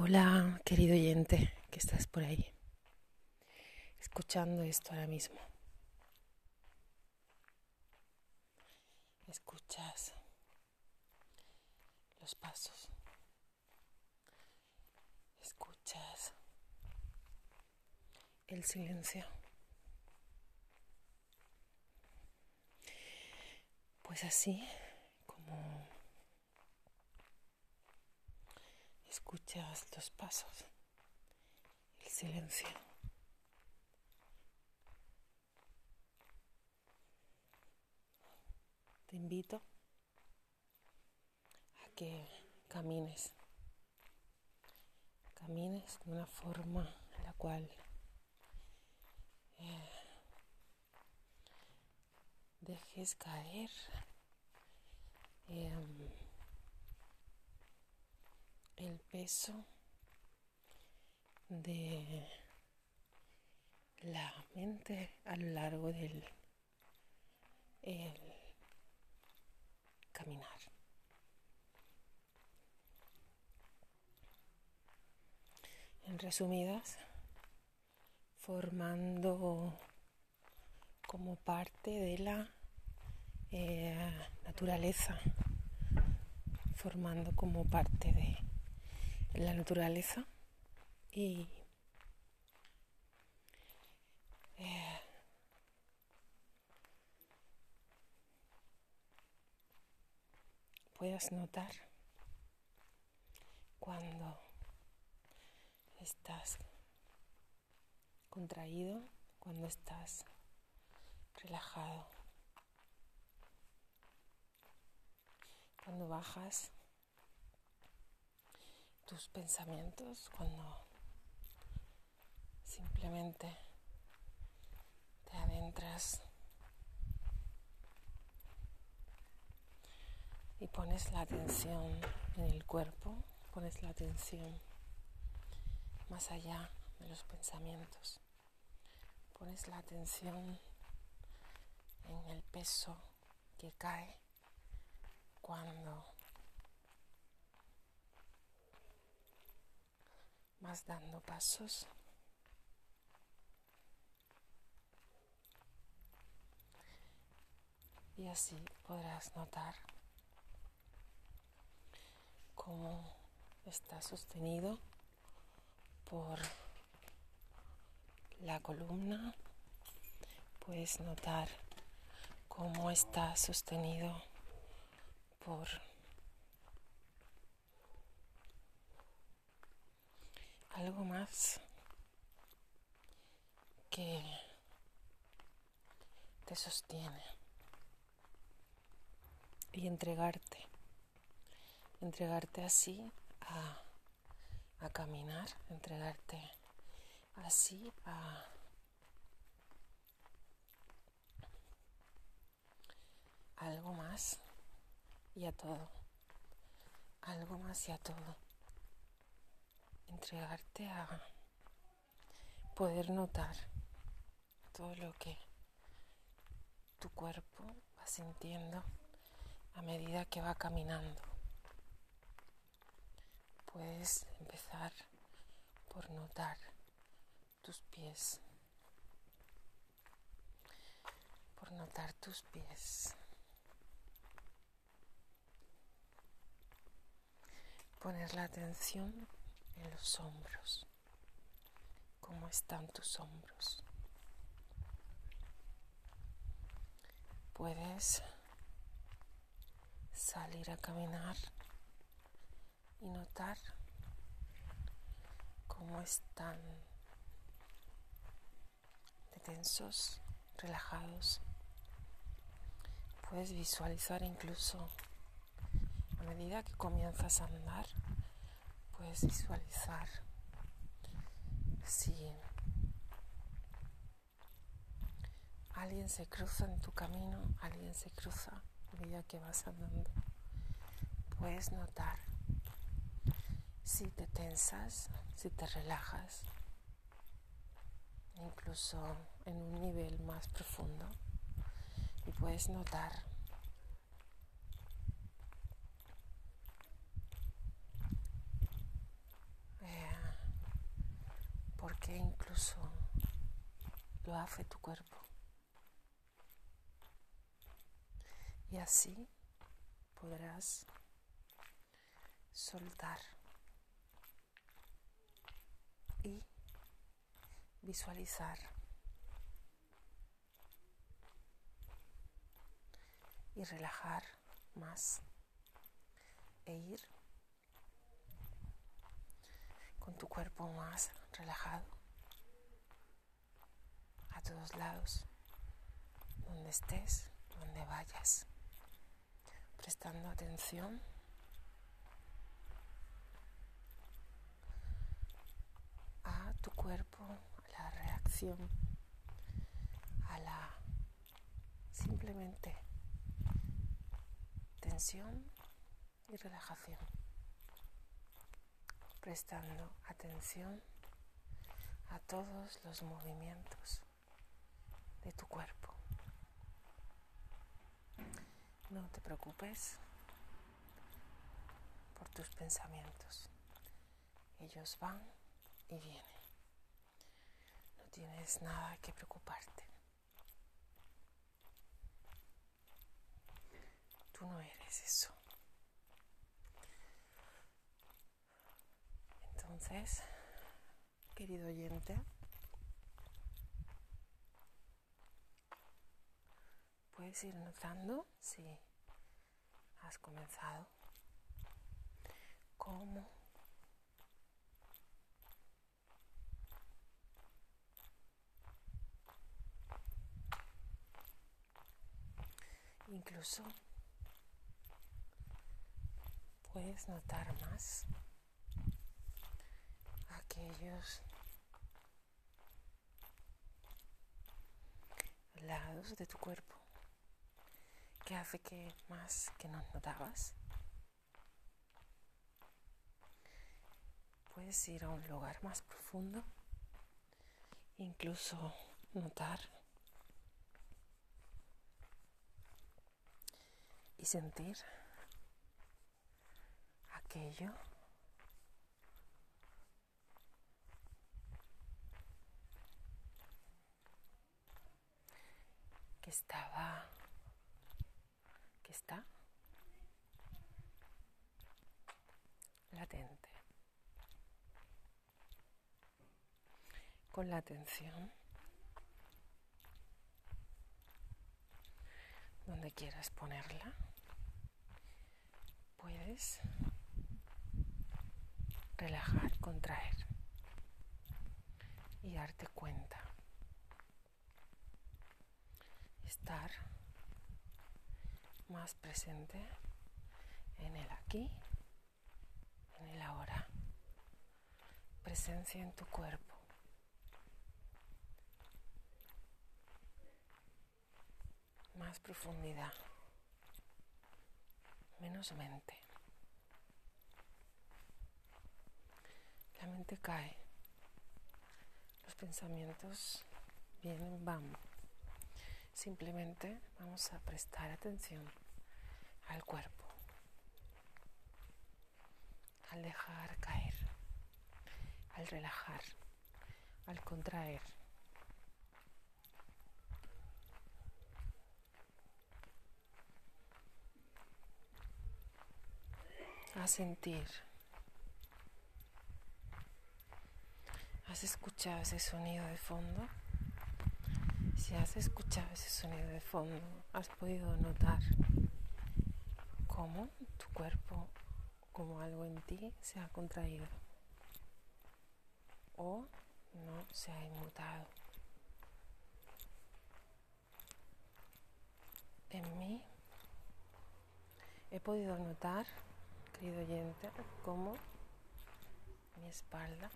Hola, querido oyente, que estás por ahí, escuchando esto ahora mismo. Escuchas los pasos. Escuchas el silencio. Pues así como escuchas los pasos, el silencio. Te invito a que camines, camines de una forma en la cual eh, dejes caer. Eh, el peso de la mente a lo largo del caminar. En resumidas, formando como parte de la eh, naturaleza, formando como parte de la naturaleza y eh, puedas notar cuando estás contraído, cuando estás relajado, cuando bajas tus pensamientos cuando simplemente te adentras y pones la atención en el cuerpo, pones la atención más allá de los pensamientos, pones la atención en el peso que cae cuando vas dando pasos. Y así podrás notar cómo está sostenido por la columna. Puedes notar cómo está sostenido por algo más que te sostiene y entregarte, entregarte así a, a caminar, entregarte así a algo más y a todo, algo más y a todo entregarte a poder notar todo lo que tu cuerpo va sintiendo a medida que va caminando. Puedes empezar por notar tus pies, por notar tus pies. Poner la atención en los hombros. ¿Cómo están tus hombros? Puedes salir a caminar y notar cómo están de tensos, relajados. Puedes visualizar incluso a medida que comienzas a andar puedes visualizar si alguien se cruza en tu camino, alguien se cruza a medida que vas andando. Puedes notar si te tensas, si te relajas, incluso en un nivel más profundo. Y puedes notar incluso lo hace tu cuerpo. Y así podrás soltar y visualizar y relajar más e ir con tu cuerpo más relajado a todos lados, donde estés, donde vayas, prestando atención. A tu cuerpo, a la reacción, a la simplemente tensión y relajación, prestando atención a todos los movimientos de tu cuerpo. No te preocupes por tus pensamientos. Ellos van y vienen. No tienes nada que preocuparte. Tú no eres eso. Entonces, querido oyente, puedes ir notando si has comenzado, cómo incluso puedes notar más aquellos lados de tu cuerpo. Que hace que más que no notabas puedes ir a un lugar más profundo incluso notar y sentir aquello estaba, que está latente, con la atención donde quieras ponerla, puedes relajar, contraer y darte cuenta. Estar más presente en el aquí, en el ahora. Presencia en tu cuerpo. Más profundidad. Menos mente. La mente cae. Los pensamientos vienen, van. Simplemente vamos a prestar atención al cuerpo. Al dejar caer. Al relajar. Al contraer. A sentir. ¿Has escuchado ese sonido de fondo? Si has escuchado ese sonido de fondo, has podido notar cómo tu cuerpo, como algo en ti, se ha contraído o no se ha inmutado. En mí he podido notar, querido oyente, cómo mi espalda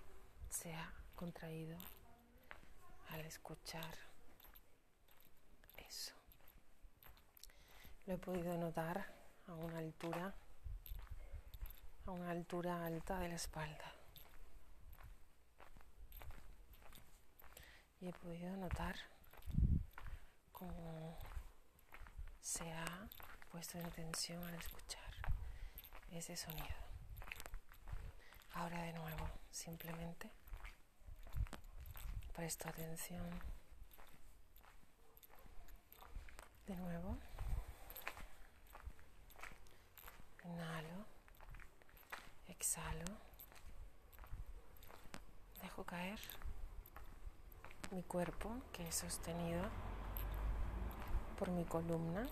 se ha contraído al escuchar eso. Lo he podido notar a una altura, a una altura alta de la espalda. Y he podido notar cómo se ha puesto en tensión al escuchar ese sonido. Ahora de nuevo, simplemente Presto atención. De nuevo. Inhalo. Exhalo. Dejo caer mi cuerpo que es sostenido por mi columna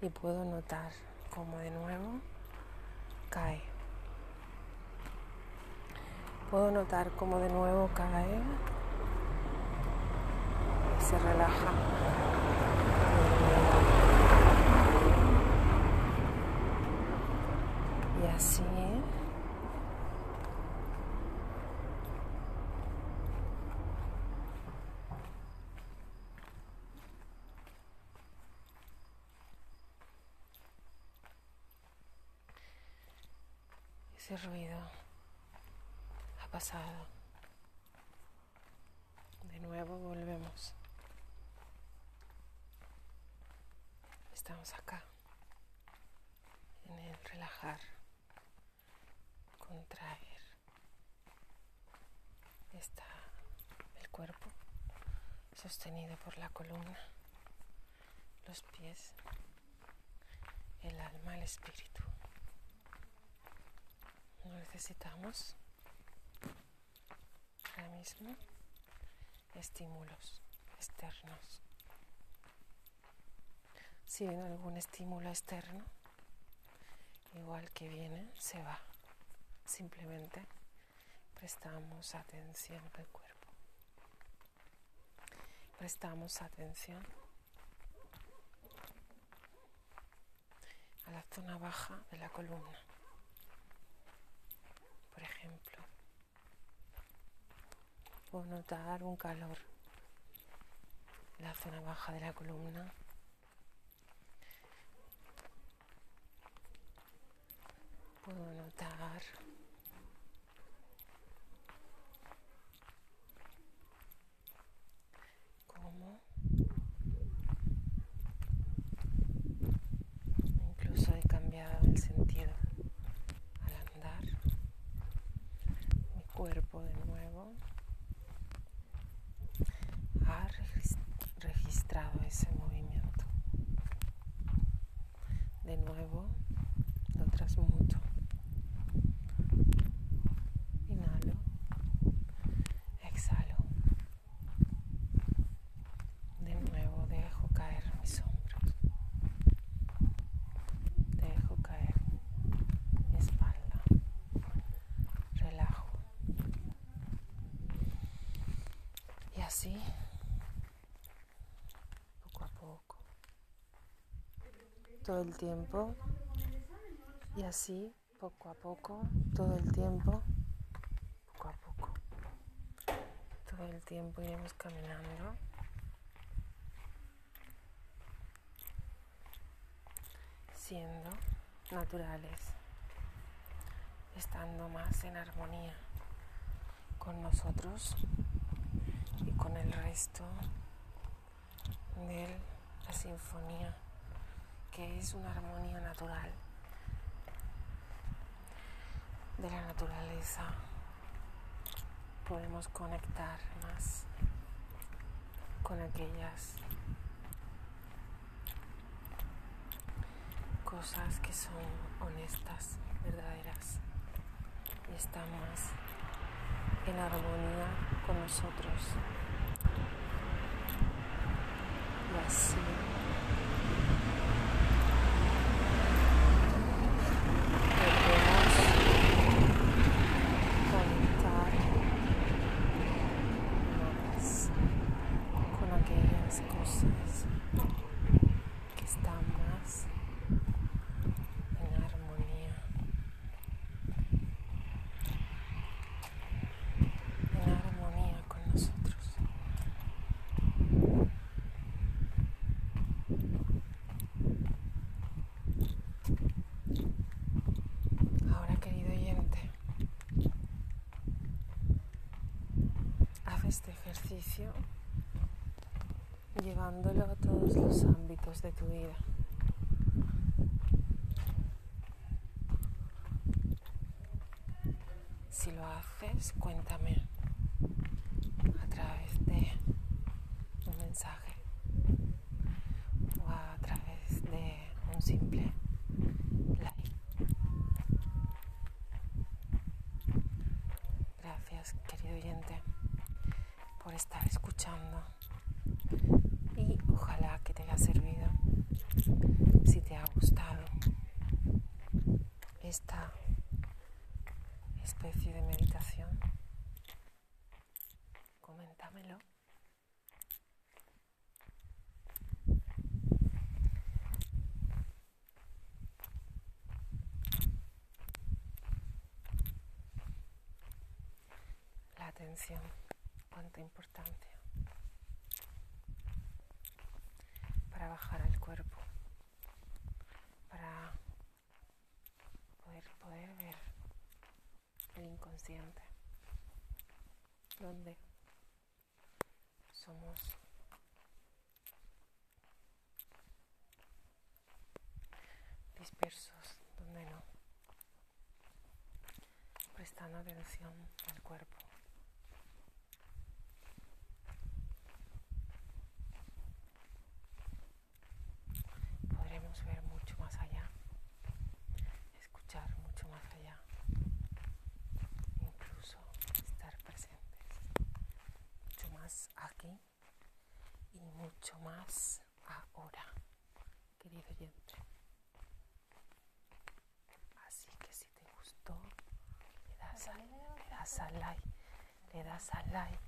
y puedo notar cómo de nuevo cae. Puedo notar cómo de nuevo cae y se relaja. Y ese ruido ha pasado. De nuevo volvemos. Estamos acá, en el relajar, contraer. Está el cuerpo sostenido por la columna, los pies, el alma, el espíritu. No necesitamos ahora mismo estímulos externos. Si algún estímulo externo, igual que viene, se va. Simplemente prestamos atención al cuerpo. Prestamos atención a la zona baja de la columna por ejemplo. Puedo notar un calor en la zona baja de la columna. Puedo notar cómo incluso he cambiado el sentido cuerpo de nuevo ha registrado ese movimiento. De nuevo lo transmuto. Inhalo, exhalo. De nuevo dejo caer mis hombros. Dejo caer mi espalda. Relajo. Así, poco a poco, todo el tiempo, y así, poco a poco, todo el tiempo, poco a poco, todo el tiempo iremos caminando. siendo naturales, estando más en armonía con nosotros y con el resto de la sinfonía, que es una armonía natural de la naturaleza. Podemos conectar más con aquellas cosas que son honestas, verdaderas y están más en armonía con nosotros. Este ejercicio llevándolo a todos los ámbitos de tu vida. Si lo haces, cuéntame a través de un mensaje o a través de un simple like. Gracias, querido oyente, estar escuchando y ojalá que te haya servido. Si te ha gustado esta especie de meditación, coméntamelo. La atención, cuánta importancia para bajar al cuerpo, para poder, poder ver el inconsciente, donde somos dispersos, donde no, prestando atención life.